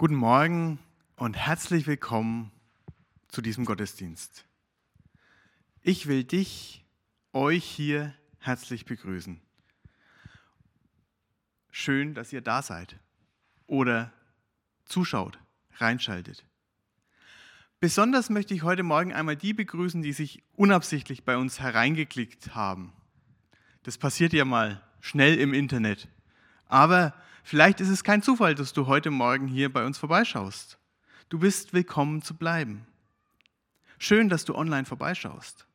Guten Morgen und herzlich willkommen zu diesem Gottesdienst. Ich will dich, euch hier herzlich begrüßen. Schön, dass ihr da seid oder zuschaut, reinschaltet. Besonders möchte ich heute Morgen einmal die begrüßen, die sich unabsichtlich bei uns hereingeklickt haben. Das passiert ja mal schnell im Internet. Aber Vielleicht ist es kein Zufall, dass du heute Morgen hier bei uns vorbeischaust. Du bist willkommen zu bleiben. Schön, dass du online vorbeischaust.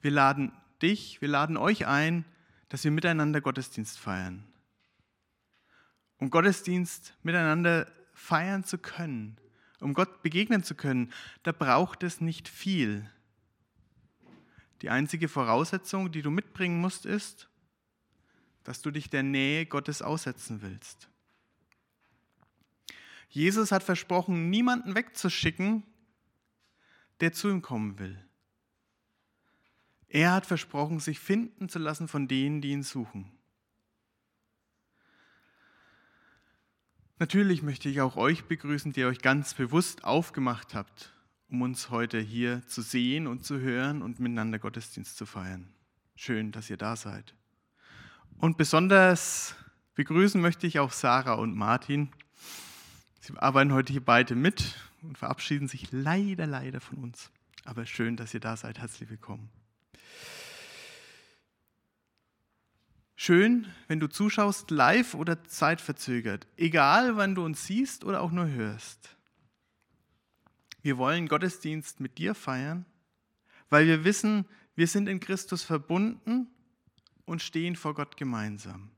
Wir laden dich, wir laden euch ein, dass wir miteinander Gottesdienst feiern. Um Gottesdienst miteinander feiern zu können, um Gott begegnen zu können, da braucht es nicht viel. Die einzige Voraussetzung, die du mitbringen musst, ist, dass du dich der Nähe Gottes aussetzen willst. Jesus hat versprochen, niemanden wegzuschicken, der zu ihm kommen will. Er hat versprochen, sich finden zu lassen von denen, die ihn suchen. Natürlich möchte ich auch euch begrüßen, die ihr euch ganz bewusst aufgemacht habt, um uns heute hier zu sehen und zu hören und miteinander Gottesdienst zu feiern. Schön, dass ihr da seid. Und besonders begrüßen möchte ich auch Sarah und Martin. Sie arbeiten heute hier beide mit und verabschieden sich leider, leider von uns. Aber schön, dass ihr da seid. Herzlich willkommen. Schön, wenn du zuschaust, live oder zeitverzögert. Egal, wann du uns siehst oder auch nur hörst. Wir wollen Gottesdienst mit dir feiern, weil wir wissen, wir sind in Christus verbunden und stehen vor Gott gemeinsam.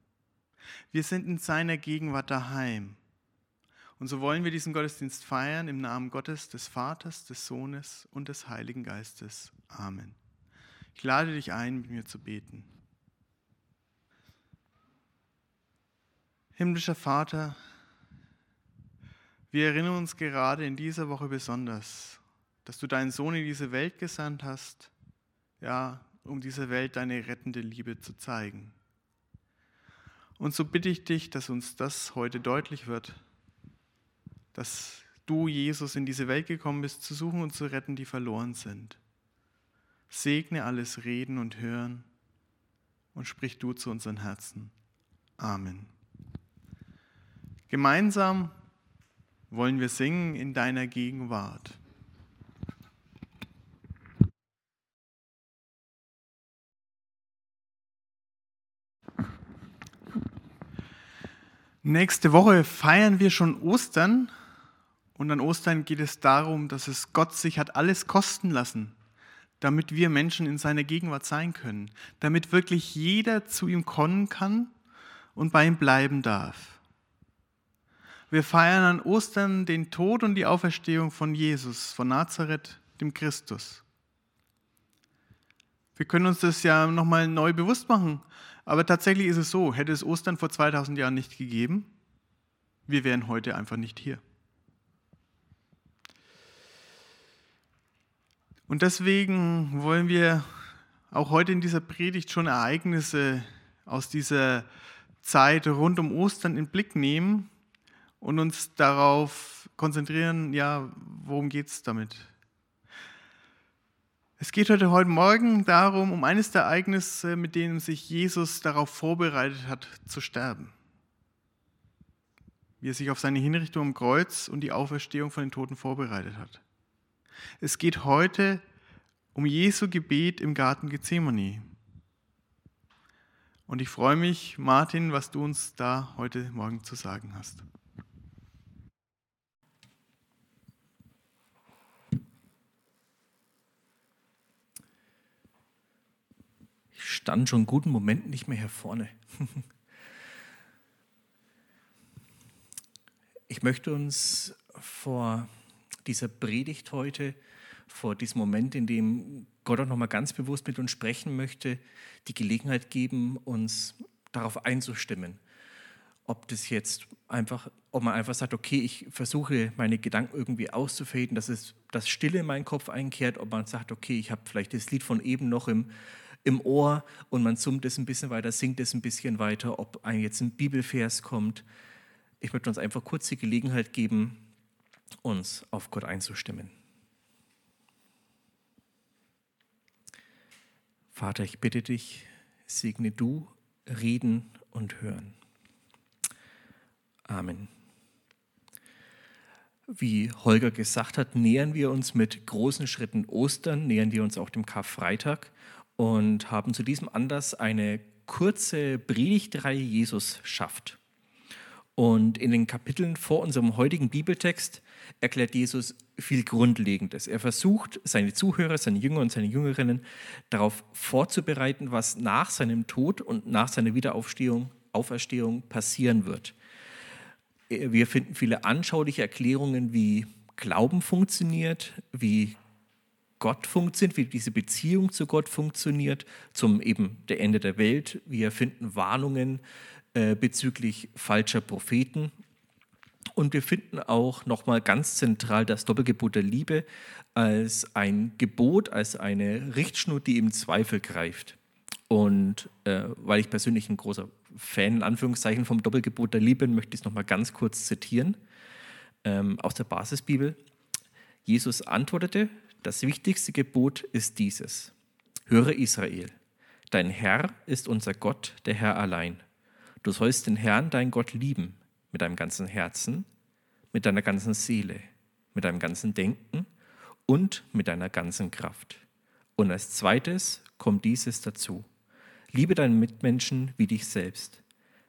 Wir sind in seiner Gegenwart daheim. Und so wollen wir diesen Gottesdienst feiern im Namen Gottes, des Vaters, des Sohnes und des Heiligen Geistes. Amen. Ich lade dich ein, mit mir zu beten. Himmlischer Vater, wir erinnern uns gerade in dieser Woche besonders, dass du deinen Sohn in diese Welt gesandt hast, ja, um dieser Welt deine rettende Liebe zu zeigen. Und so bitte ich dich, dass uns das heute deutlich wird, dass du, Jesus, in diese Welt gekommen bist, zu suchen und zu retten, die verloren sind. Segne alles Reden und Hören und sprich du zu unseren Herzen. Amen. Gemeinsam wollen wir singen in deiner Gegenwart. Nächste Woche feiern wir schon Ostern und an Ostern geht es darum, dass es Gott sich hat alles kosten lassen, damit wir Menschen in seiner Gegenwart sein können, damit wirklich jeder zu ihm kommen kann und bei ihm bleiben darf. Wir feiern an Ostern den Tod und die Auferstehung von Jesus, von Nazareth, dem Christus. Wir können uns das ja nochmal neu bewusst machen. Aber tatsächlich ist es so, hätte es Ostern vor 2000 Jahren nicht gegeben, wir wären heute einfach nicht hier. Und deswegen wollen wir auch heute in dieser Predigt schon Ereignisse aus dieser Zeit rund um Ostern in Blick nehmen und uns darauf konzentrieren, ja, worum geht es damit? Es geht heute, heute Morgen darum, um eines der Ereignisse, mit denen sich Jesus darauf vorbereitet hat, zu sterben. Wie er sich auf seine Hinrichtung am Kreuz und die Auferstehung von den Toten vorbereitet hat. Es geht heute um Jesu Gebet im Garten Gethsemane. Und ich freue mich, Martin, was du uns da heute Morgen zu sagen hast. Stand schon einen guten Moment nicht mehr hier vorne. Ich möchte uns vor dieser Predigt heute, vor diesem Moment, in dem Gott auch nochmal ganz bewusst mit uns sprechen möchte, die Gelegenheit geben, uns darauf einzustimmen. Ob das jetzt einfach, ob man einfach sagt, okay, ich versuche meine Gedanken irgendwie auszufaden, dass es das Stille in meinen Kopf einkehrt, ob man sagt, okay, ich habe vielleicht das Lied von eben noch im, im Ohr und man summt es ein bisschen weiter, singt es ein bisschen weiter, ob ein jetzt ein Bibelvers kommt. ich möchte uns einfach kurz die Gelegenheit geben, uns auf Gott einzustimmen. Vater, ich bitte dich, segne du Reden und Hören. Amen. Wie Holger gesagt hat, nähern wir uns mit großen Schritten Ostern, nähern wir uns auch dem Karfreitag und haben zu diesem Anlass eine kurze Predigtreihe Jesus schafft. Und in den Kapiteln vor unserem heutigen Bibeltext erklärt Jesus viel Grundlegendes. Er versucht, seine Zuhörer, seine Jünger und seine Jüngerinnen darauf vorzubereiten, was nach seinem Tod und nach seiner Wiederaufstehung Auferstehung passieren wird. Wir finden viele anschauliche Erklärungen, wie Glauben funktioniert, wie Gott funktioniert, wie diese Beziehung zu Gott funktioniert, zum eben der Ende der Welt. Wir finden Warnungen äh, bezüglich falscher Propheten. Und wir finden auch nochmal ganz zentral das Doppelgebot der Liebe als ein Gebot, als eine Richtschnur, die im Zweifel greift. Und äh, weil ich persönlich ein großer Fan in Anführungszeichen vom Doppelgebot der Liebe bin, möchte ich es nochmal ganz kurz zitieren ähm, aus der Basisbibel. Jesus antwortete, das wichtigste Gebot ist dieses. Höre Israel, dein Herr ist unser Gott, der Herr allein. Du sollst den Herrn, dein Gott, lieben mit deinem ganzen Herzen, mit deiner ganzen Seele, mit deinem ganzen Denken und mit deiner ganzen Kraft. Und als zweites kommt dieses dazu. Liebe deinen Mitmenschen wie dich selbst.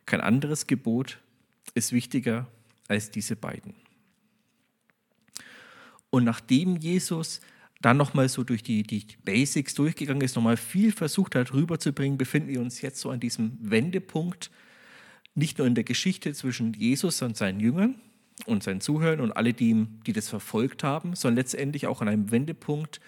Kein anderes Gebot ist wichtiger als diese beiden. Und nachdem Jesus dann nochmal so durch die, die Basics durchgegangen ist, nochmal viel versucht hat rüberzubringen, befinden wir uns jetzt so an diesem Wendepunkt, nicht nur in der Geschichte zwischen Jesus und seinen Jüngern und seinen Zuhörern und alle, die, die das verfolgt haben, sondern letztendlich auch an einem Wendepunkt,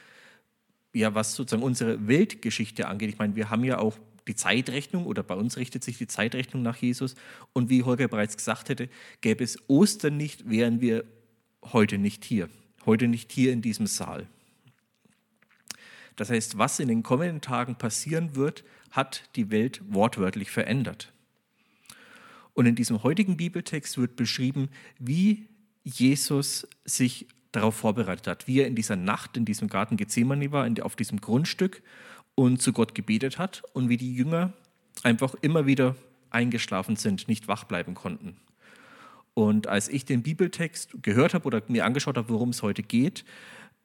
ja, was sozusagen unsere Weltgeschichte angeht. Ich meine, wir haben ja auch die Zeitrechnung oder bei uns richtet sich die Zeitrechnung nach Jesus. Und wie Holger bereits gesagt hätte, gäbe es Ostern nicht, wären wir heute nicht hier. Heute nicht hier in diesem Saal. Das heißt, was in den kommenden Tagen passieren wird, hat die Welt wortwörtlich verändert. Und in diesem heutigen Bibeltext wird beschrieben, wie Jesus sich darauf vorbereitet hat, wie er in dieser Nacht in diesem Garten Gethsemane war, auf diesem Grundstück und zu Gott gebetet hat und wie die Jünger einfach immer wieder eingeschlafen sind, nicht wach bleiben konnten. Und als ich den Bibeltext gehört habe oder mir angeschaut habe, worum es heute geht,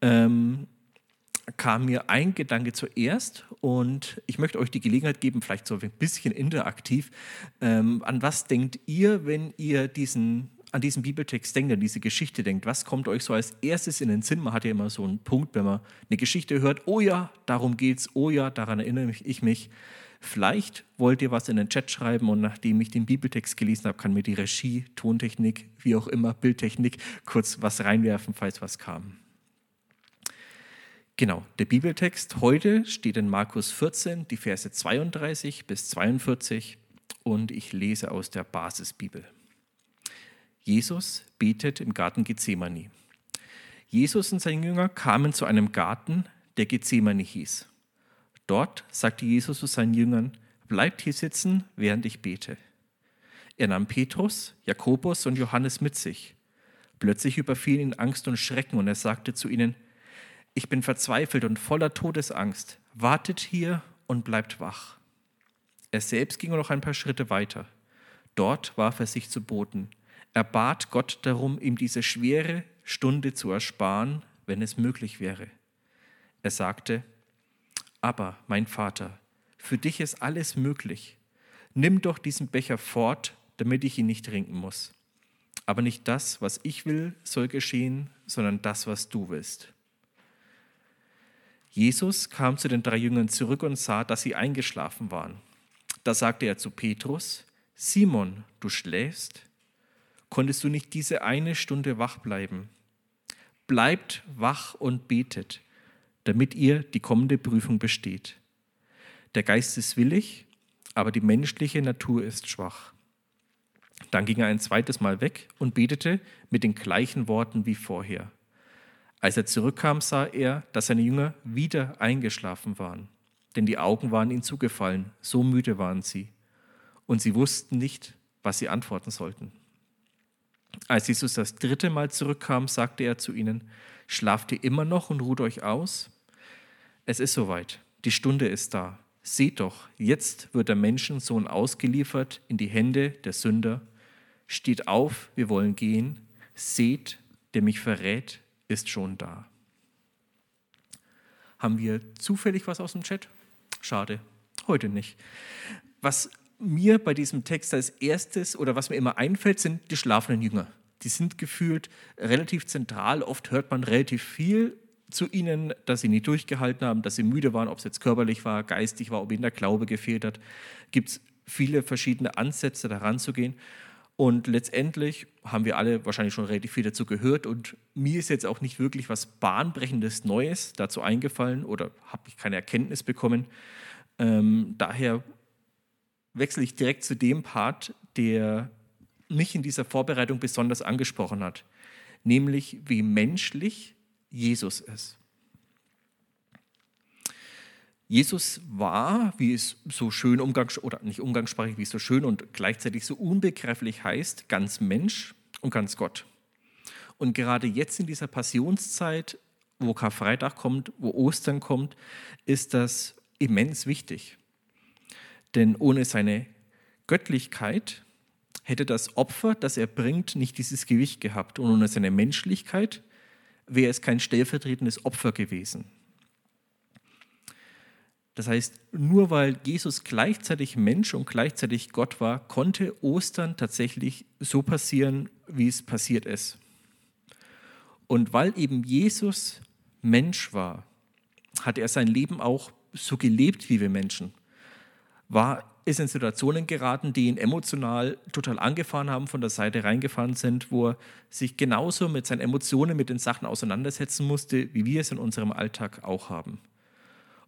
ähm, kam mir ein Gedanke zuerst und ich möchte euch die Gelegenheit geben, vielleicht so ein bisschen interaktiv. Ähm, an was denkt ihr, wenn ihr diesen, an diesen Bibeltext denkt, an diese Geschichte denkt? Was kommt euch so als erstes in den Sinn? Man hat ja immer so einen Punkt, wenn man eine Geschichte hört, oh ja, darum geht's, oh ja, daran erinnere ich mich. Vielleicht wollt ihr was in den Chat schreiben und nachdem ich den Bibeltext gelesen habe, kann mir die Regie, Tontechnik, wie auch immer, Bildtechnik kurz was reinwerfen, falls was kam. Genau, der Bibeltext heute steht in Markus 14, die Verse 32 bis 42 und ich lese aus der Basisbibel. Jesus betet im Garten Gethsemane. Jesus und seine Jünger kamen zu einem Garten, der Gethsemane hieß. Dort sagte Jesus zu seinen Jüngern, bleibt hier sitzen, während ich bete. Er nahm Petrus, Jakobus und Johannes mit sich. Plötzlich überfiel ihn Angst und Schrecken und er sagte zu ihnen, ich bin verzweifelt und voller Todesangst. Wartet hier und bleibt wach. Er selbst ging noch ein paar Schritte weiter. Dort warf er sich zu Boden. Er bat Gott darum, ihm diese schwere Stunde zu ersparen, wenn es möglich wäre. Er sagte, aber mein Vater, für dich ist alles möglich. Nimm doch diesen Becher fort, damit ich ihn nicht trinken muss. Aber nicht das, was ich will, soll geschehen, sondern das, was du willst. Jesus kam zu den drei Jüngern zurück und sah, dass sie eingeschlafen waren. Da sagte er zu Petrus, Simon, du schläfst? Konntest du nicht diese eine Stunde wach bleiben? Bleibt wach und betet, damit ihr die kommende Prüfung besteht. Der Geist ist willig, aber die menschliche Natur ist schwach. Dann ging er ein zweites Mal weg und betete mit den gleichen Worten wie vorher. Als er zurückkam, sah er, dass seine Jünger wieder eingeschlafen waren, denn die Augen waren ihnen zugefallen, so müde waren sie, und sie wussten nicht, was sie antworten sollten. Als Jesus das dritte Mal zurückkam, sagte er zu ihnen, Schlaft ihr immer noch und ruht euch aus? Es ist soweit, die Stunde ist da. Seht doch, jetzt wird der Menschensohn ausgeliefert in die Hände der Sünder. Steht auf, wir wollen gehen. Seht, der mich verrät, ist schon da. Haben wir zufällig was aus dem Chat? Schade, heute nicht. Was mir bei diesem Text als erstes oder was mir immer einfällt, sind die schlafenden Jünger. Die sind gefühlt relativ zentral. Oft hört man relativ viel zu ihnen, dass sie nicht durchgehalten haben, dass sie müde waren, ob es jetzt körperlich war, geistig war, ob ihnen der Glaube gefehlt hat. Gibt es viele verschiedene Ansätze, daran zu gehen. Und letztendlich haben wir alle wahrscheinlich schon relativ viel dazu gehört. Und mir ist jetzt auch nicht wirklich was Bahnbrechendes Neues dazu eingefallen oder habe ich keine Erkenntnis bekommen. Ähm, daher wechsle ich direkt zu dem Part, der mich in dieser Vorbereitung besonders angesprochen hat, nämlich wie menschlich Jesus ist. Jesus war, wie es so schön umgangs oder nicht umgangssprachlich, wie es so schön und gleichzeitig so unbegreiflich heißt, ganz Mensch und ganz Gott. Und gerade jetzt in dieser Passionszeit, wo Karfreitag kommt, wo Ostern kommt, ist das immens wichtig. Denn ohne seine Göttlichkeit hätte das Opfer, das er bringt, nicht dieses Gewicht gehabt. Und ohne seine Menschlichkeit wäre es kein stellvertretendes Opfer gewesen. Das heißt, nur weil Jesus gleichzeitig Mensch und gleichzeitig Gott war, konnte Ostern tatsächlich so passieren, wie es passiert ist. Und weil eben Jesus Mensch war, hat er sein Leben auch so gelebt wie wir Menschen war, ist in Situationen geraten, die ihn emotional total angefahren haben, von der Seite reingefahren sind, wo er sich genauso mit seinen Emotionen, mit den Sachen auseinandersetzen musste, wie wir es in unserem Alltag auch haben.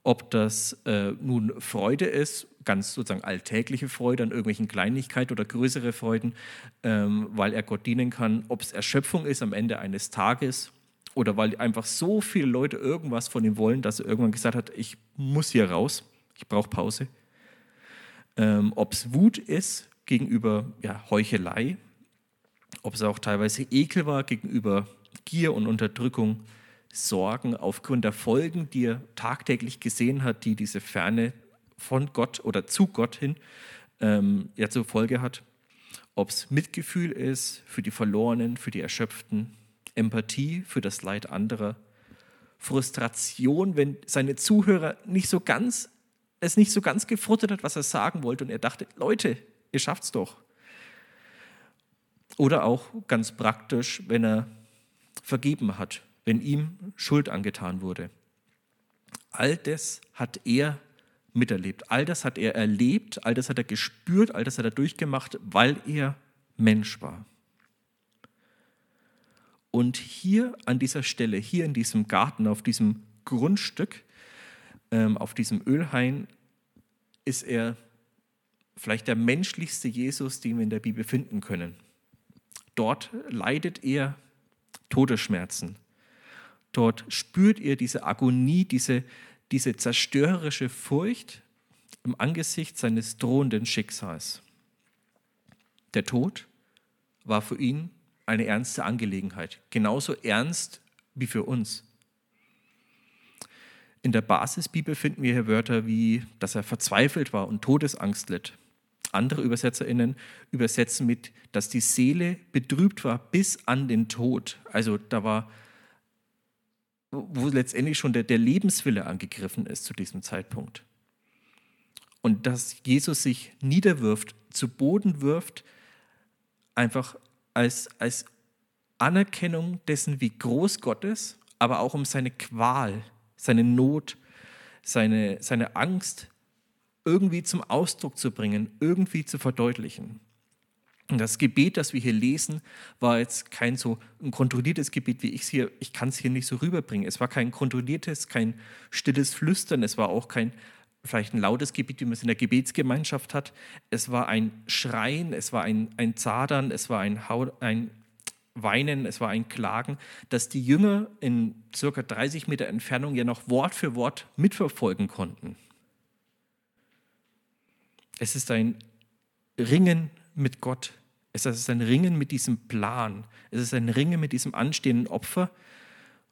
Ob das äh, nun Freude ist, ganz sozusagen alltägliche Freude an irgendwelchen Kleinigkeiten oder größere Freuden, ähm, weil er Gott dienen kann, ob es Erschöpfung ist am Ende eines Tages oder weil einfach so viele Leute irgendwas von ihm wollen, dass er irgendwann gesagt hat, ich muss hier raus, ich brauche Pause. Ähm, ob es Wut ist gegenüber ja, Heuchelei, ob es auch teilweise Ekel war gegenüber Gier und Unterdrückung, Sorgen aufgrund der Folgen, die er tagtäglich gesehen hat, die diese Ferne von Gott oder zu Gott hin ähm, ja zur Folge hat. Ob es Mitgefühl ist für die Verlorenen, für die Erschöpften, Empathie für das Leid anderer, Frustration, wenn seine Zuhörer nicht so ganz es nicht so ganz gefruttert hat, was er sagen wollte. Und er dachte, Leute, ihr schafft's doch. Oder auch ganz praktisch, wenn er vergeben hat, wenn ihm Schuld angetan wurde. All das hat er miterlebt. All das hat er erlebt, all das hat er gespürt, all das hat er durchgemacht, weil er Mensch war. Und hier an dieser Stelle, hier in diesem Garten, auf diesem Grundstück, ähm, auf diesem Ölhain ist er vielleicht der menschlichste Jesus, den wir in der Bibel finden können. Dort leidet er Todesschmerzen. Dort spürt er diese Agonie, diese, diese zerstörerische Furcht im Angesicht seines drohenden Schicksals. Der Tod war für ihn eine ernste Angelegenheit, genauso ernst wie für uns. In der Basisbibel finden wir hier Wörter wie, dass er verzweifelt war und Todesangst litt. Andere ÜbersetzerInnen übersetzen mit, dass die Seele betrübt war bis an den Tod. Also da war, wo letztendlich schon der, der Lebenswille angegriffen ist zu diesem Zeitpunkt. Und dass Jesus sich niederwirft, zu Boden wirft, einfach als, als Anerkennung dessen, wie groß Gott ist, aber auch um seine Qual, seine Not, seine, seine Angst irgendwie zum Ausdruck zu bringen, irgendwie zu verdeutlichen. Das Gebet, das wir hier lesen, war jetzt kein so ein kontrolliertes Gebet, wie ich es hier, ich kann es hier nicht so rüberbringen. Es war kein kontrolliertes, kein stilles Flüstern, es war auch kein vielleicht ein lautes Gebet, wie man es in der Gebetsgemeinschaft hat. Es war ein Schreien, es war ein, ein Zadern, es war ein, ein Weinen, es war ein Klagen, dass die Jünger in circa 30 Meter Entfernung ja noch Wort für Wort mitverfolgen konnten. Es ist ein Ringen mit Gott Es ist ein Ringen mit diesem Plan. Es ist ein Ringen mit diesem anstehenden Opfer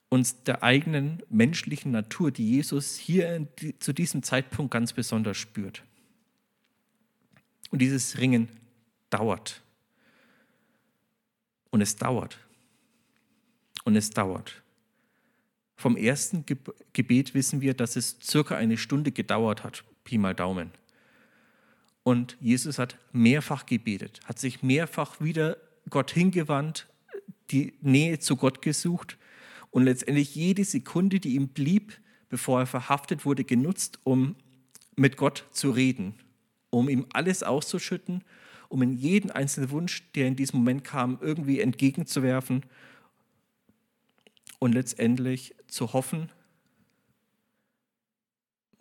und der eigenen menschlichen Natur, die Jesus hier zu diesem Zeitpunkt ganz besonders spürt. Und dieses Ringen dauert. Und es dauert. Und es dauert. Vom ersten Gebet wissen wir, dass es circa eine Stunde gedauert hat, Pi mal Daumen. Und Jesus hat mehrfach gebetet, hat sich mehrfach wieder Gott hingewandt, die Nähe zu Gott gesucht und letztendlich jede Sekunde, die ihm blieb, bevor er verhaftet wurde, genutzt, um mit Gott zu reden, um ihm alles auszuschütten, um in jeden einzelnen Wunsch, der in diesem Moment kam, irgendwie entgegenzuwerfen und letztendlich zu hoffen,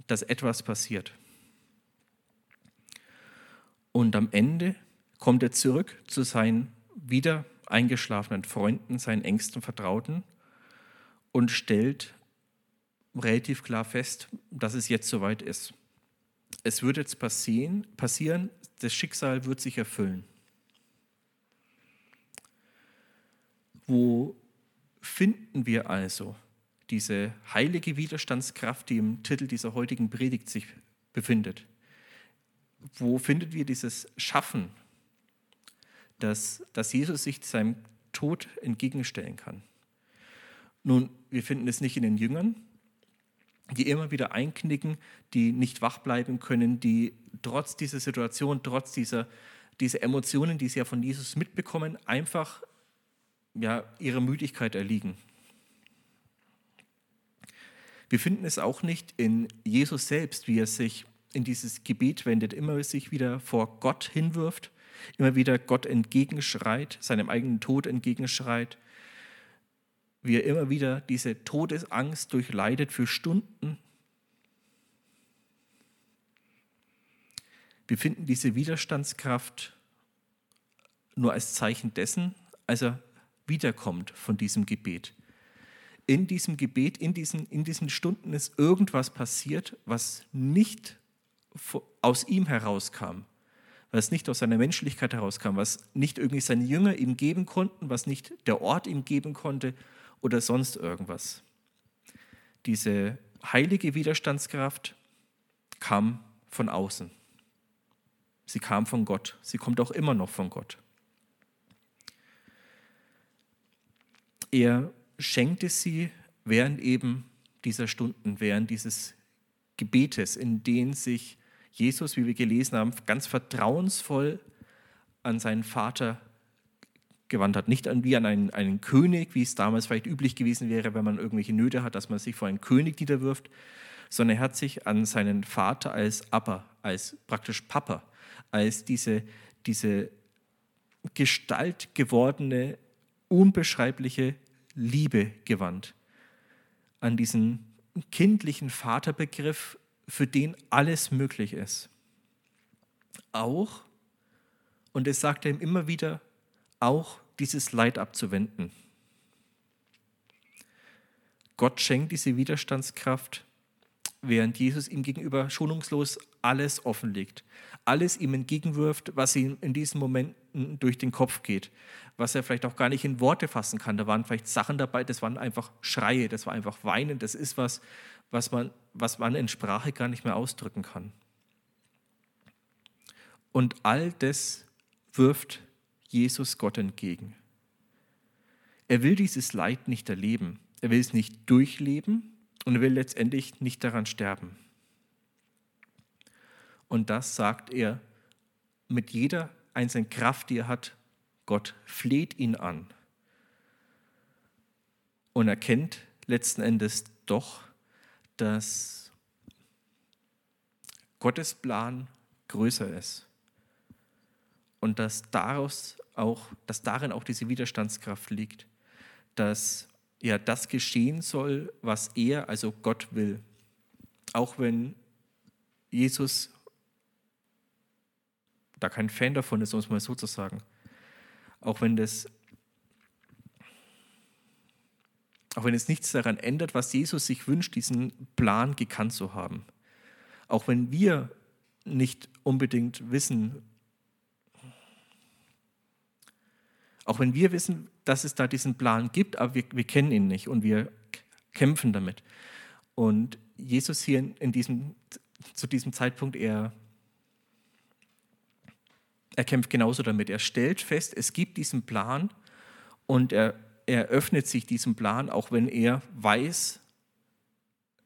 dass etwas passiert. Und am Ende kommt er zurück zu seinen wieder eingeschlafenen Freunden, seinen engsten Vertrauten und stellt relativ klar fest, dass es jetzt soweit ist. Es wird jetzt passieren, passieren das Schicksal wird sich erfüllen. Wo finden wir also diese heilige Widerstandskraft, die im Titel dieser heutigen Predigt sich befindet? Wo findet wir dieses Schaffen, dass, dass Jesus sich seinem Tod entgegenstellen kann? Nun, wir finden es nicht in den Jüngern, die immer wieder einknicken, die nicht wach bleiben können, die trotz dieser Situation, trotz dieser, dieser Emotionen, die sie ja von Jesus mitbekommen, einfach ja, ihrer Müdigkeit erliegen. Wir finden es auch nicht in Jesus selbst, wie er sich in dieses Gebet wendet, immer sich wieder vor Gott hinwirft, immer wieder Gott entgegenschreit, seinem eigenen Tod entgegenschreit, wie er immer wieder diese Todesangst durchleidet für Stunden. Wir finden diese Widerstandskraft nur als Zeichen dessen, als er wiederkommt von diesem Gebet. In diesem Gebet, in diesen, in diesen Stunden ist irgendwas passiert, was nicht aus ihm herauskam, was nicht aus seiner Menschlichkeit herauskam, was nicht irgendwie seine Jünger ihm geben konnten, was nicht der Ort ihm geben konnte oder sonst irgendwas. Diese heilige Widerstandskraft kam von außen. Sie kam von Gott. Sie kommt auch immer noch von Gott. Er schenkte sie während eben dieser Stunden, während dieses Gebetes, in denen sich Jesus, wie wir gelesen haben, ganz vertrauensvoll an seinen Vater gewandt hat. Nicht an, wie an einen, einen König, wie es damals vielleicht üblich gewesen wäre, wenn man irgendwelche Nöte hat, dass man sich vor einen König niederwirft, sondern er hat sich an seinen Vater als Abba, als praktisch Papa, als diese, diese Gestalt gewordene, unbeschreibliche Liebe gewandt. An diesen kindlichen Vaterbegriff, für den alles möglich ist. Auch, und es sagt er ihm immer wieder, auch dieses Leid abzuwenden. Gott schenkt diese Widerstandskraft, während Jesus ihm gegenüber schonungslos alles offenlegt, alles ihm entgegenwirft, was ihm in diesen Momenten durch den Kopf geht, was er vielleicht auch gar nicht in Worte fassen kann. Da waren vielleicht Sachen dabei, das waren einfach Schreie, das war einfach Weinen, das ist was, was man, was man in Sprache gar nicht mehr ausdrücken kann. Und all das wirft Jesus Gott entgegen. Er will dieses Leid nicht erleben. Er will es nicht durchleben und er will letztendlich nicht daran sterben. Und das sagt er mit jeder einzelnen Kraft, die er hat. Gott fleht ihn an und erkennt letzten Endes doch, dass Gottes Plan größer ist und dass daraus auch, dass darin auch diese Widerstandskraft liegt, dass ja das geschehen soll, was er, also Gott will. Auch wenn Jesus da kein Fan davon ist, um es mal so zu sagen. Auch wenn das auch wenn es nichts daran ändert, was Jesus sich wünscht, diesen Plan gekannt zu haben. Auch wenn wir nicht unbedingt wissen, Auch wenn wir wissen, dass es da diesen Plan gibt, aber wir, wir kennen ihn nicht und wir kämpfen damit. Und Jesus hier in, diesem, zu diesem Zeitpunkt, er, er kämpft genauso damit. Er stellt fest, es gibt diesen Plan und er, er öffnet sich diesem Plan, auch wenn er weiß,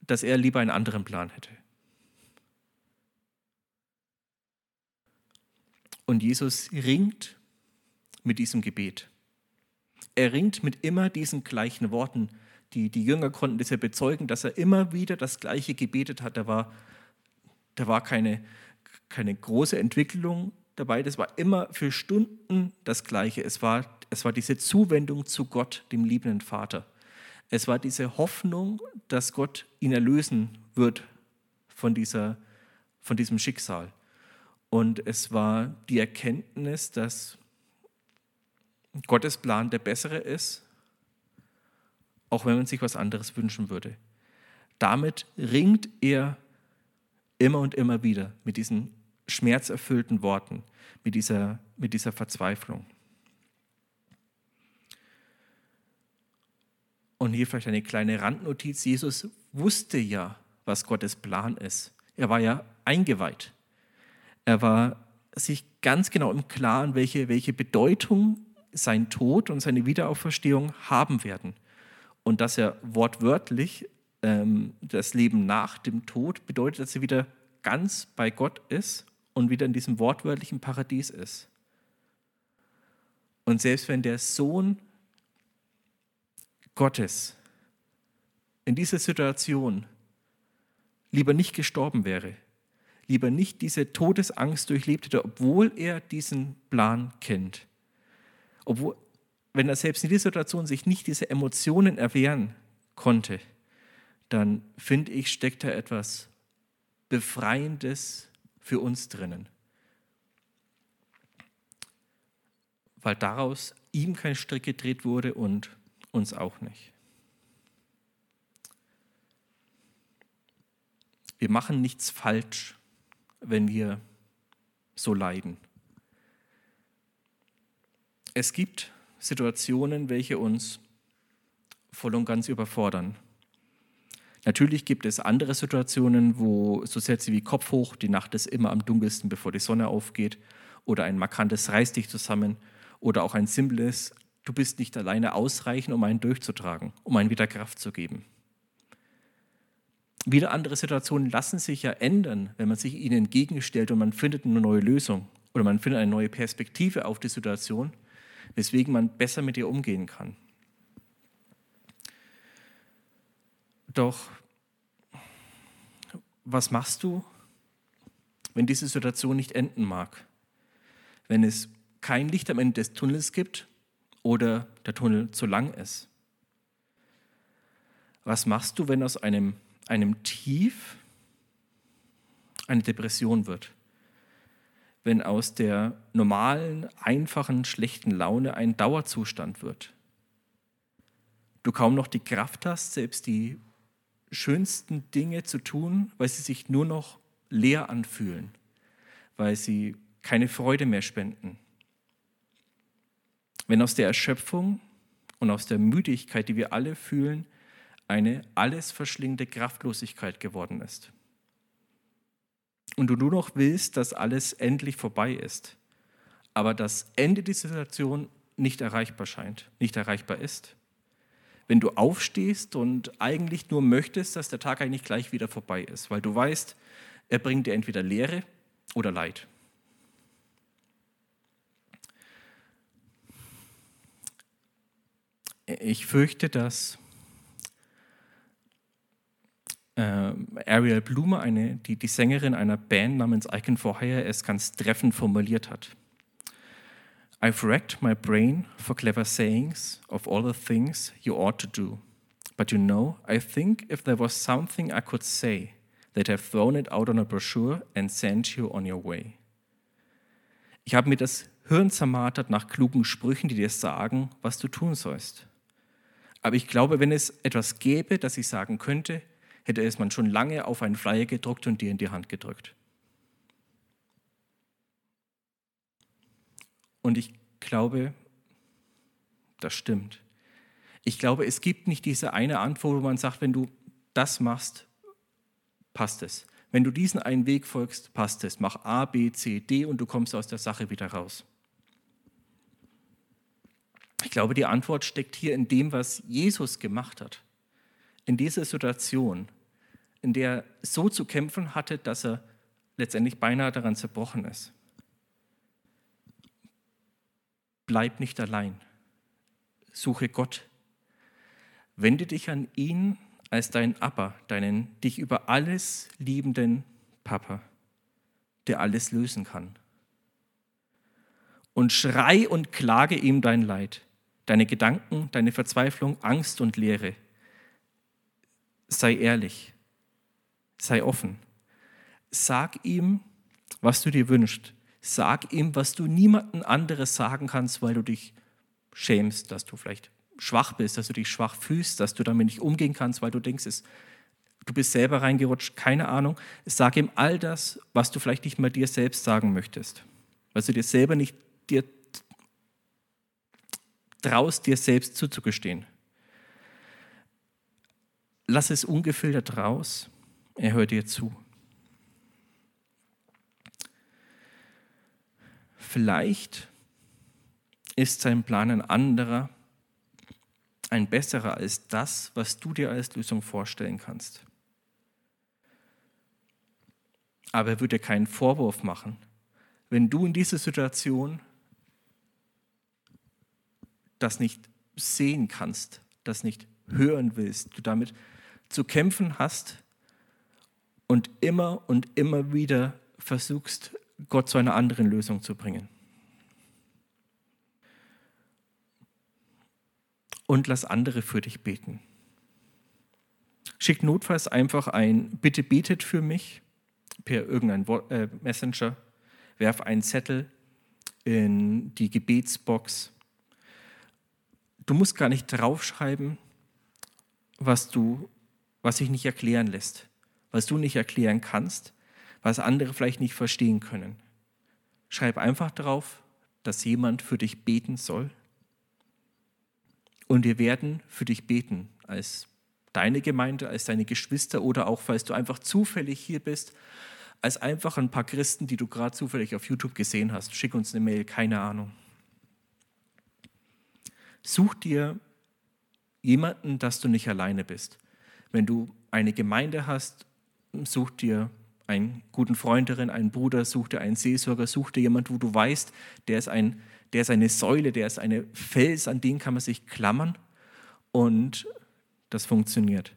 dass er lieber einen anderen Plan hätte. Und Jesus ringt mit diesem Gebet. Er ringt mit immer diesen gleichen Worten. Die, die Jünger konnten das ja bezeugen, dass er immer wieder das Gleiche gebetet hat. Da war, da war keine, keine große Entwicklung dabei. Das war immer für Stunden das Gleiche. Es war, es war diese Zuwendung zu Gott, dem liebenden Vater. Es war diese Hoffnung, dass Gott ihn erlösen wird von, dieser, von diesem Schicksal. Und es war die Erkenntnis, dass Gottes Plan der bessere ist, auch wenn man sich was anderes wünschen würde. Damit ringt er immer und immer wieder mit diesen schmerzerfüllten Worten, mit dieser, mit dieser Verzweiflung. Und hier vielleicht eine kleine Randnotiz. Jesus wusste ja, was Gottes Plan ist. Er war ja eingeweiht. Er war sich ganz genau im Klaren, welche, welche Bedeutung sein Tod und seine Wiederauferstehung haben werden. Und dass er wortwörtlich ähm, das Leben nach dem Tod bedeutet, dass er wieder ganz bei Gott ist und wieder in diesem wortwörtlichen Paradies ist. Und selbst wenn der Sohn Gottes in dieser Situation lieber nicht gestorben wäre, lieber nicht diese Todesangst durchlebt hätte, obwohl er diesen Plan kennt, obwohl, wenn er selbst in dieser Situation sich nicht diese Emotionen erwehren konnte, dann finde ich, steckt da etwas Befreiendes für uns drinnen. Weil daraus ihm kein Strick gedreht wurde und uns auch nicht. Wir machen nichts falsch, wenn wir so leiden. Es gibt Situationen, welche uns voll und ganz überfordern. Natürlich gibt es andere Situationen, wo so Sätze wie Kopf hoch, die Nacht ist immer am dunkelsten, bevor die Sonne aufgeht, oder ein markantes Reiß dich zusammen, oder auch ein simples Du bist nicht alleine ausreichen, um einen durchzutragen, um einen wieder Kraft zu geben. Wieder andere Situationen lassen sich ja ändern, wenn man sich ihnen entgegenstellt und man findet eine neue Lösung oder man findet eine neue Perspektive auf die Situation weswegen man besser mit ihr umgehen kann. Doch was machst du, wenn diese Situation nicht enden mag? Wenn es kein Licht am Ende des Tunnels gibt oder der Tunnel zu lang ist? Was machst du, wenn aus einem, einem Tief eine Depression wird? wenn aus der normalen, einfachen, schlechten Laune ein Dauerzustand wird. Du kaum noch die Kraft hast, selbst die schönsten Dinge zu tun, weil sie sich nur noch leer anfühlen, weil sie keine Freude mehr spenden. Wenn aus der Erschöpfung und aus der Müdigkeit, die wir alle fühlen, eine alles verschlingende Kraftlosigkeit geworden ist und du nur noch willst, dass alles endlich vorbei ist, aber das Ende dieser Situation nicht erreichbar scheint, nicht erreichbar ist. Wenn du aufstehst und eigentlich nur möchtest, dass der Tag eigentlich gleich wieder vorbei ist, weil du weißt, er bringt dir entweder Leere oder Leid. Ich fürchte, dass äh, Ariel Blume, eine, die, die Sängerin einer Band namens Icon for Hire, es ganz treffend formuliert hat. I've racked my brain for clever sayings of all the things you ought to do. But you know, I think if there was something I could say, they'd have thrown it out on a brochure and sent you on your way. Ich habe mir das Hirn zermartert nach klugen Sprüchen, die dir sagen, was du tun sollst. Aber ich glaube, wenn es etwas gäbe, das ich sagen könnte, hätte es man schon lange auf einen Flyer gedruckt und dir in die Hand gedrückt. Und ich glaube, Das stimmt. Ich glaube, es gibt nicht diese eine Antwort, wo man sagt, wenn du das machst, passt es. Wenn du diesen einen Weg folgst, passt es. Mach A, B, C, D und du kommst aus der Sache wieder raus. Ich glaube, die Antwort steckt hier in dem, was Jesus gemacht hat. In dieser Situation, in der er so zu kämpfen hatte, dass er letztendlich beinahe daran zerbrochen ist. Bleib nicht allein. Suche Gott. Wende dich an ihn als dein Abba, deinen dich über alles liebenden Papa, der alles lösen kann. Und schrei und klage ihm dein Leid, deine Gedanken, deine Verzweiflung, Angst und Leere. Sei ehrlich, sei offen. Sag ihm, was du dir wünschst. Sag ihm, was du niemandem anderes sagen kannst, weil du dich schämst, dass du vielleicht schwach bist, dass du dich schwach fühlst, dass du damit nicht umgehen kannst, weil du denkst, es, du bist selber reingerutscht, keine Ahnung. Sag ihm all das, was du vielleicht nicht mal dir selbst sagen möchtest, weil du dir selber nicht dir traust, dir selbst zuzugestehen. Lass es ungefiltert raus, er hört dir zu. Vielleicht ist sein Plan ein anderer, ein besserer als das, was du dir als Lösung vorstellen kannst. Aber er würde keinen Vorwurf machen, wenn du in dieser Situation das nicht sehen kannst, das nicht hören willst, du damit zu kämpfen hast und immer und immer wieder versuchst, Gott zu einer anderen Lösung zu bringen. und lass andere für dich beten. Schick notfalls einfach ein Bitte betet für mich per irgendein äh, Messenger. Werf einen Zettel in die Gebetsbox. Du musst gar nicht draufschreiben, was du, was sich nicht erklären lässt, was du nicht erklären kannst, was andere vielleicht nicht verstehen können. Schreib einfach drauf, dass jemand für dich beten soll und wir werden für dich beten, als deine Gemeinde, als deine Geschwister oder auch, falls du einfach zufällig hier bist, als einfach ein paar Christen, die du gerade zufällig auf YouTube gesehen hast. Schick uns eine Mail, keine Ahnung. Such dir jemanden, dass du nicht alleine bist. Wenn du eine Gemeinde hast, such dir einen guten Freundin, einen Bruder, such dir einen Seelsorger, such dir jemanden, wo du weißt, der ist ein der ist eine Säule, der ist eine Fels, an den kann man sich klammern und das funktioniert.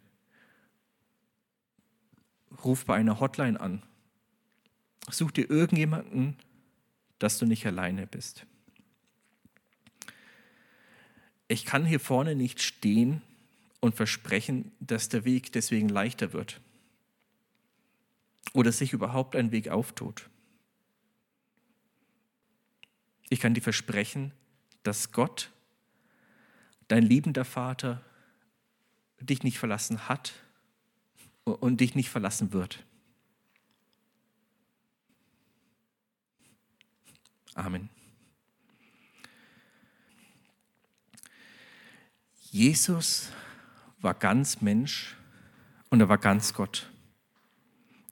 Ruf bei einer Hotline an. Such dir irgendjemanden, dass du nicht alleine bist. Ich kann hier vorne nicht stehen und versprechen, dass der Weg deswegen leichter wird oder sich überhaupt ein Weg auftut. Ich kann dir versprechen, dass Gott, dein liebender Vater, dich nicht verlassen hat und dich nicht verlassen wird. Amen. Jesus war ganz Mensch und er war ganz Gott.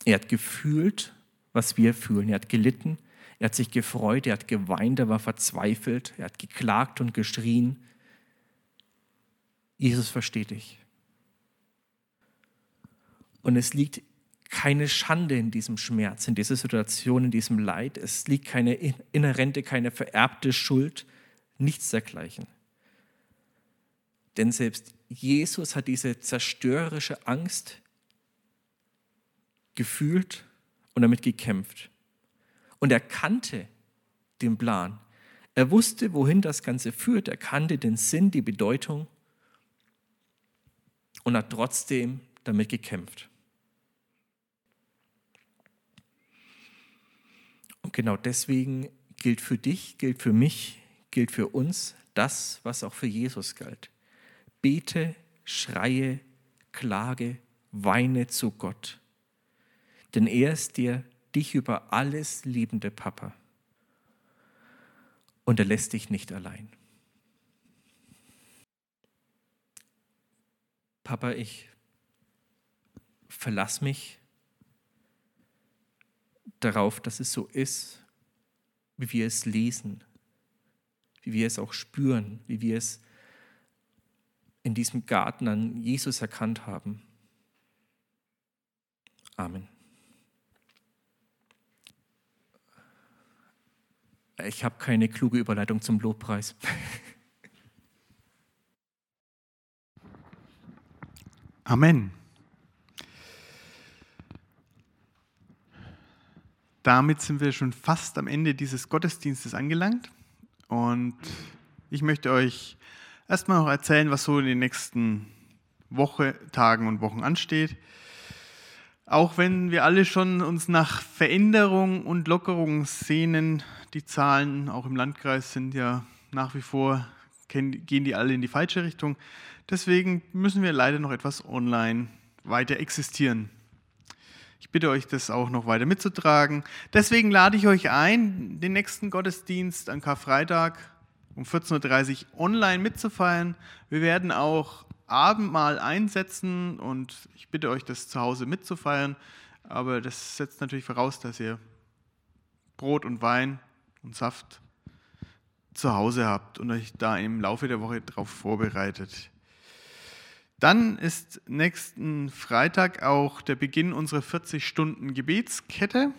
Er hat gefühlt, was wir fühlen. Er hat gelitten, er hat sich gefreut, er hat geweint, er war verzweifelt, er hat geklagt und geschrien. Jesus versteht dich. Und es liegt keine Schande in diesem Schmerz, in dieser Situation, in diesem Leid. Es liegt keine inhärente, keine vererbte Schuld, nichts dergleichen. Denn selbst Jesus hat diese zerstörerische Angst gefühlt und damit gekämpft. Und er kannte den Plan. Er wusste, wohin das Ganze führt. Er kannte den Sinn, die Bedeutung und hat trotzdem damit gekämpft. Und genau deswegen gilt für dich, gilt für mich, gilt für uns das, was auch für Jesus galt. Bete, schreie, klage, weine zu Gott. Denn er ist der, dich über alles liebende Papa. Und er lässt dich nicht allein. Papa, ich verlass mich darauf, dass es so ist, wie wir es lesen, wie wir es auch spüren, wie wir es in diesem Garten an Jesus erkannt haben. Amen. Ich habe keine kluge Überleitung zum Lobpreis. Amen. Damit sind wir schon fast am Ende dieses Gottesdienstes angelangt. Und ich möchte euch erstmal noch erzählen, was so in den nächsten Woche, Tagen und Wochen ansteht. Auch wenn wir alle schon uns nach Veränderung und Lockerung sehnen, die Zahlen auch im Landkreis sind ja nach wie vor, gehen die alle in die falsche Richtung. Deswegen müssen wir leider noch etwas online weiter existieren. Ich bitte euch, das auch noch weiter mitzutragen. Deswegen lade ich euch ein, den nächsten Gottesdienst an Karfreitag um 14.30 Uhr online mitzufeiern. Wir werden auch Abendmahl einsetzen und ich bitte euch, das zu Hause mitzufeiern. Aber das setzt natürlich voraus, dass ihr Brot und Wein und Saft zu Hause habt und euch da im Laufe der Woche darauf vorbereitet. Dann ist nächsten Freitag auch der Beginn unserer 40 Stunden Gebetskette.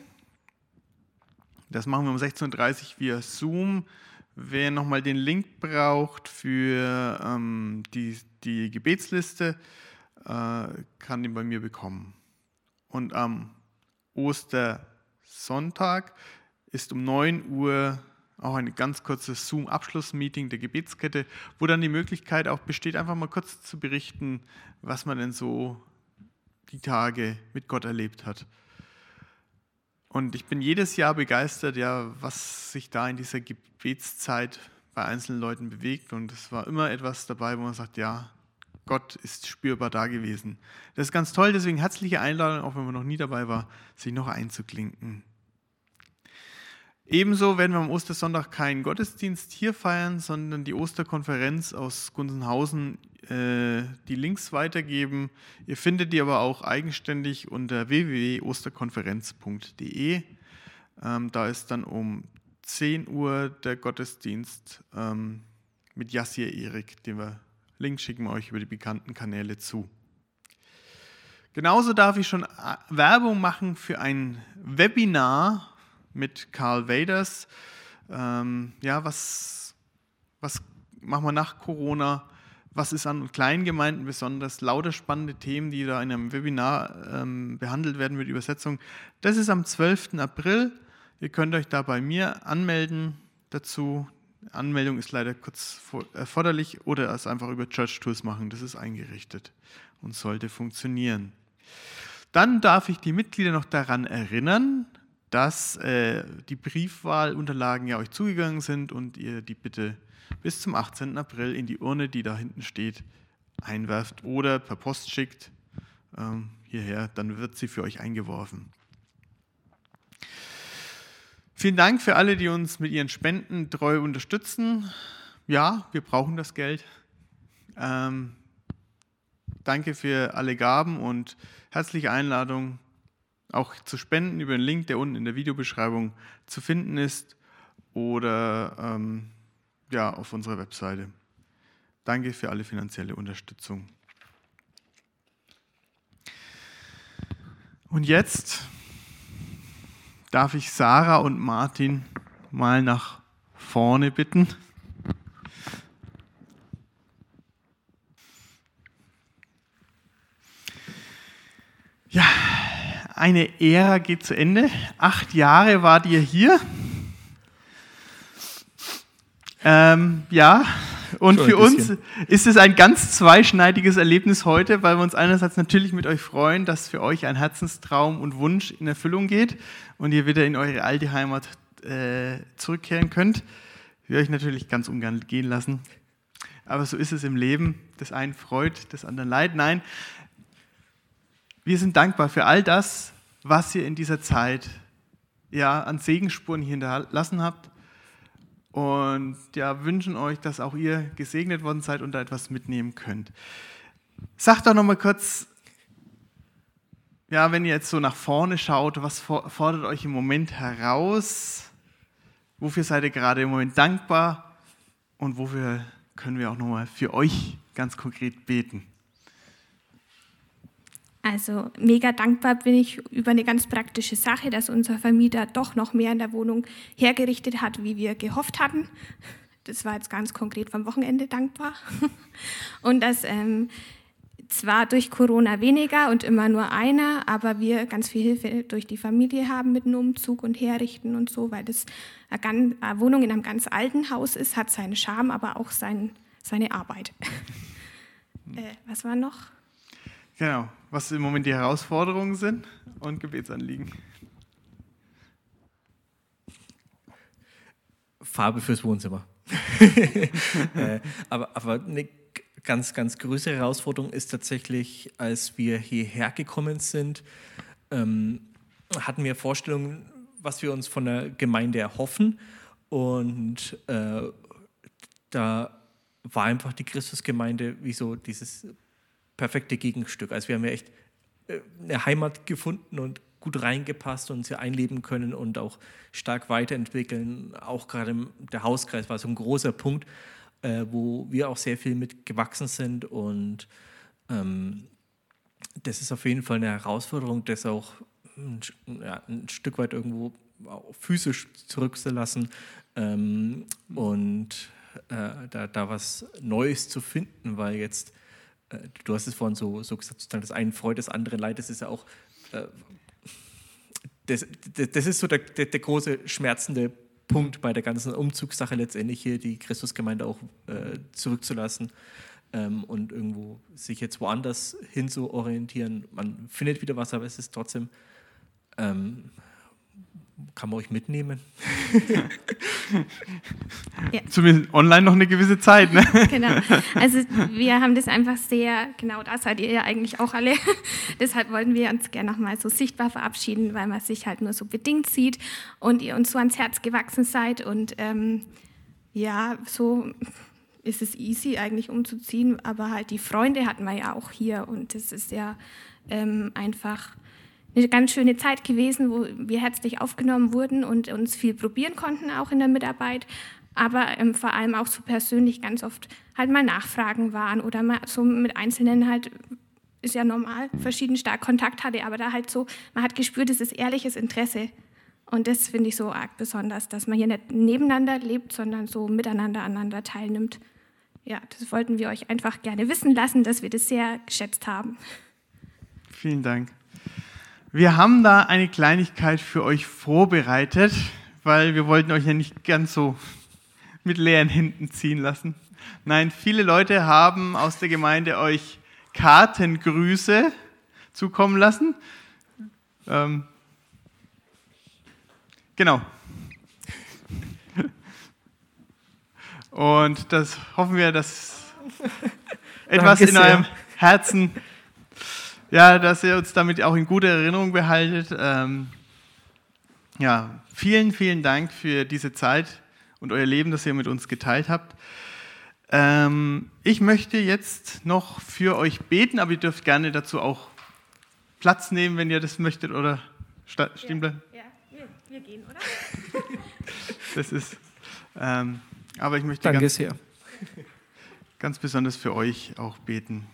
Das machen wir um 16.30 Uhr via Zoom. Wer nochmal den Link braucht für ähm, die, die Gebetsliste, äh, kann den bei mir bekommen. Und am Ostersonntag ist um 9 Uhr auch ein ganz kurzes Zoom-Abschlussmeeting der Gebetskette, wo dann die Möglichkeit auch besteht, einfach mal kurz zu berichten, was man denn so die Tage mit Gott erlebt hat. Und ich bin jedes Jahr begeistert, ja, was sich da in dieser Gebetszeit bei einzelnen Leuten bewegt. Und es war immer etwas dabei, wo man sagt, ja, Gott ist spürbar da gewesen. Das ist ganz toll, deswegen herzliche Einladung, auch wenn man noch nie dabei war, sich noch einzuklinken. Ebenso werden wir am Ostersonntag keinen Gottesdienst hier feiern, sondern die Osterkonferenz aus Gunzenhausen äh, die Links weitergeben. Ihr findet die aber auch eigenständig unter www.osterkonferenz.de. Ähm, da ist dann um 10 Uhr der Gottesdienst ähm, mit Yassir Erik, den wir Link schicken wir euch über die bekannten Kanäle zu. Genauso darf ich schon äh, Werbung machen für ein Webinar mit Carl Waders. Ähm, ja, was, was machen wir nach Corona? Was ist an kleinen Gemeinden besonders? Lauter spannende Themen, die da in einem Webinar ähm, behandelt werden mit Übersetzung. Das ist am 12. April. Ihr könnt euch da bei mir anmelden dazu. Anmeldung ist leider kurz erforderlich oder es einfach über Church Tools machen. Das ist eingerichtet und sollte funktionieren. Dann darf ich die Mitglieder noch daran erinnern, dass äh, die Briefwahlunterlagen ja euch zugegangen sind und ihr die bitte bis zum 18. April in die Urne, die da hinten steht, einwerft oder per Post schickt ähm, hierher, dann wird sie für euch eingeworfen. Vielen Dank für alle, die uns mit ihren Spenden treu unterstützen. Ja, wir brauchen das Geld. Ähm, danke für alle Gaben und herzliche Einladung auch zu spenden über den Link, der unten in der Videobeschreibung zu finden ist oder ähm, ja, auf unserer Webseite. Danke für alle finanzielle Unterstützung. Und jetzt darf ich Sarah und Martin mal nach vorne bitten. Eine Ära geht zu Ende. Acht Jahre wart ihr hier. Ähm, ja, und für uns ist es ein ganz zweischneidiges Erlebnis heute, weil wir uns einerseits natürlich mit euch freuen, dass für euch ein Herzenstraum und Wunsch in Erfüllung geht und ihr wieder in eure alte Heimat äh, zurückkehren könnt. Wir euch natürlich ganz ungern gehen lassen. Aber so ist es im Leben. Das einen freut, das andere leid. Nein, wir sind dankbar für all das, was ihr in dieser Zeit ja, an Segensspuren hier hinterlassen habt. Und ja, wünschen euch, dass auch ihr gesegnet worden seid und da etwas mitnehmen könnt. Sag doch noch mal kurz, ja, wenn ihr jetzt so nach vorne schaut, was fordert euch im Moment heraus? Wofür seid ihr gerade im Moment dankbar? Und wofür können wir auch nochmal für euch ganz konkret beten? Also mega dankbar bin ich über eine ganz praktische Sache, dass unser Vermieter doch noch mehr in der Wohnung hergerichtet hat, wie wir gehofft hatten. Das war jetzt ganz konkret vom Wochenende dankbar. Und dass ähm, zwar durch Corona weniger und immer nur einer, aber wir ganz viel Hilfe durch die Familie haben mit einem Umzug und Herrichten und so, weil das eine, Wohnung in einem ganz alten Haus ist, hat seinen Charme, aber auch sein, seine Arbeit. äh, was war noch? Genau, was im Moment die Herausforderungen sind und Gebetsanliegen. Farbe fürs Wohnzimmer. äh, aber, aber eine ganz, ganz größere Herausforderung ist tatsächlich, als wir hierher gekommen sind, ähm, hatten wir Vorstellungen, was wir uns von der Gemeinde erhoffen. Und äh, da war einfach die Christusgemeinde wie so dieses perfekte Gegenstück. Also wir haben ja echt äh, eine Heimat gefunden und gut reingepasst und sie einleben können und auch stark weiterentwickeln. Auch gerade der Hauskreis war so ein großer Punkt, äh, wo wir auch sehr viel mit gewachsen sind und ähm, das ist auf jeden Fall eine Herausforderung, das auch ein, ja, ein Stück weit irgendwo physisch zurückzulassen ähm, und äh, da, da was Neues zu finden, weil jetzt du hast es vorhin so, so gesagt, das eine Freude, das andere Leid, das ist ja auch, äh, das, das, das, ist so der, der, der, große schmerzende Punkt bei der ganzen Umzugssache letztendlich hier, die Christusgemeinde auch äh, zurückzulassen ähm, und irgendwo sich jetzt woanders hin zu orientieren. Man findet wieder was, aber es ist trotzdem ähm, kann man euch mitnehmen? ja. Zumindest online noch eine gewisse Zeit. Ne? genau. Also wir haben das einfach sehr, genau da seid ihr ja eigentlich auch alle. Deshalb wollten wir uns gerne nochmal so sichtbar verabschieden, weil man sich halt nur so bedingt sieht und ihr uns so ans Herz gewachsen seid. Und ähm, ja, so ist es easy eigentlich umzuziehen, aber halt die Freunde hatten wir ja auch hier und das ist ja ähm, einfach eine ganz schöne Zeit gewesen, wo wir herzlich aufgenommen wurden und uns viel probieren konnten, auch in der Mitarbeit. Aber ähm, vor allem auch so persönlich ganz oft halt mal Nachfragen waren oder mal so mit Einzelnen halt, ist ja normal, verschieden stark Kontakt hatte, aber da halt so, man hat gespürt, es ist ehrliches Interesse. Und das finde ich so arg besonders, dass man hier nicht nebeneinander lebt, sondern so miteinander aneinander teilnimmt. Ja, das wollten wir euch einfach gerne wissen lassen, dass wir das sehr geschätzt haben. Vielen Dank. Wir haben da eine Kleinigkeit für euch vorbereitet, weil wir wollten euch ja nicht ganz so mit leeren Händen ziehen lassen. Nein, viele Leute haben aus der Gemeinde euch Kartengrüße zukommen lassen. Ähm, genau. Und das hoffen wir, dass etwas in eurem Herzen ja, dass ihr uns damit auch in guter Erinnerung behaltet. Ähm, ja, vielen, vielen Dank für diese Zeit und euer Leben, das ihr mit uns geteilt habt. Ähm, ich möchte jetzt noch für euch beten, aber ihr dürft gerne dazu auch Platz nehmen, wenn ihr das möchtet oder stehen bleiben. Ja, ja. Wir, wir, gehen, oder? das ist. Ähm, aber ich möchte Danke ganz, sehr. ganz besonders für euch auch beten.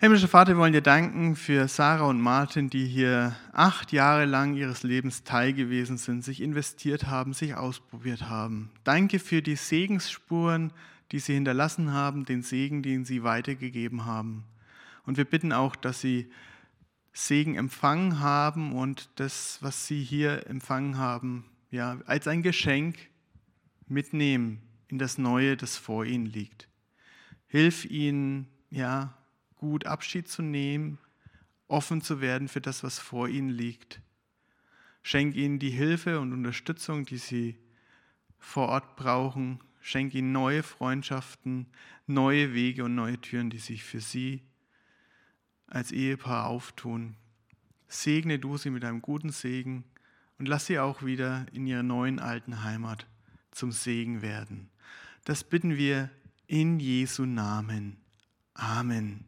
Himmlischer Vater, wir wollen dir danken für Sarah und Martin, die hier acht Jahre lang ihres Lebens teil gewesen sind, sich investiert haben, sich ausprobiert haben. Danke für die Segensspuren, die sie hinterlassen haben, den Segen, den sie weitergegeben haben. Und wir bitten auch, dass sie Segen empfangen haben und das, was sie hier empfangen haben, ja, als ein Geschenk mitnehmen in das Neue, das vor ihnen liegt. Hilf ihnen, ja, gut Abschied zu nehmen, offen zu werden für das, was vor ihnen liegt. Schenk ihnen die Hilfe und Unterstützung, die sie vor Ort brauchen. Schenk ihnen neue Freundschaften, neue Wege und neue Türen, die sich für sie als Ehepaar auftun. Segne du sie mit einem guten Segen und lass sie auch wieder in ihrer neuen alten Heimat zum Segen werden. Das bitten wir in Jesu Namen. Amen.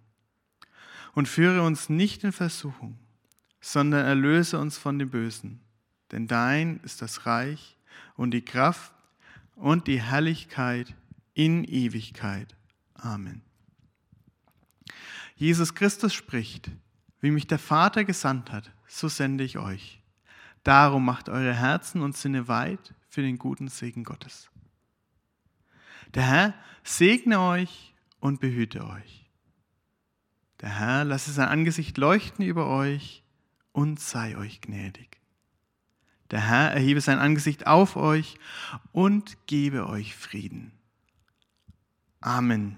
Und führe uns nicht in Versuchung, sondern erlöse uns von dem Bösen. Denn dein ist das Reich und die Kraft und die Herrlichkeit in Ewigkeit. Amen. Jesus Christus spricht, wie mich der Vater gesandt hat, so sende ich euch. Darum macht eure Herzen und Sinne weit für den guten Segen Gottes. Der Herr segne euch und behüte euch. Der Herr lasse sein Angesicht leuchten über euch und sei euch gnädig. Der Herr erhebe sein Angesicht auf euch und gebe euch Frieden. Amen.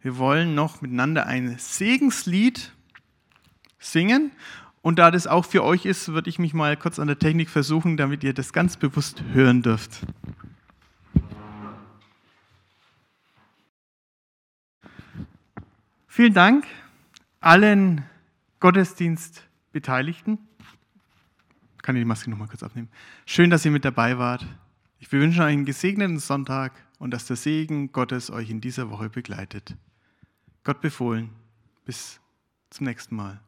Wir wollen noch miteinander ein Segenslied singen. Und da das auch für euch ist, würde ich mich mal kurz an der Technik versuchen, damit ihr das ganz bewusst hören dürft. Vielen Dank allen Gottesdienstbeteiligten. Kann ich die Maske nochmal kurz abnehmen? Schön, dass ihr mit dabei wart. Ich wünsche euch einen gesegneten Sonntag und dass der Segen Gottes euch in dieser Woche begleitet. Gott befohlen. Bis zum nächsten Mal.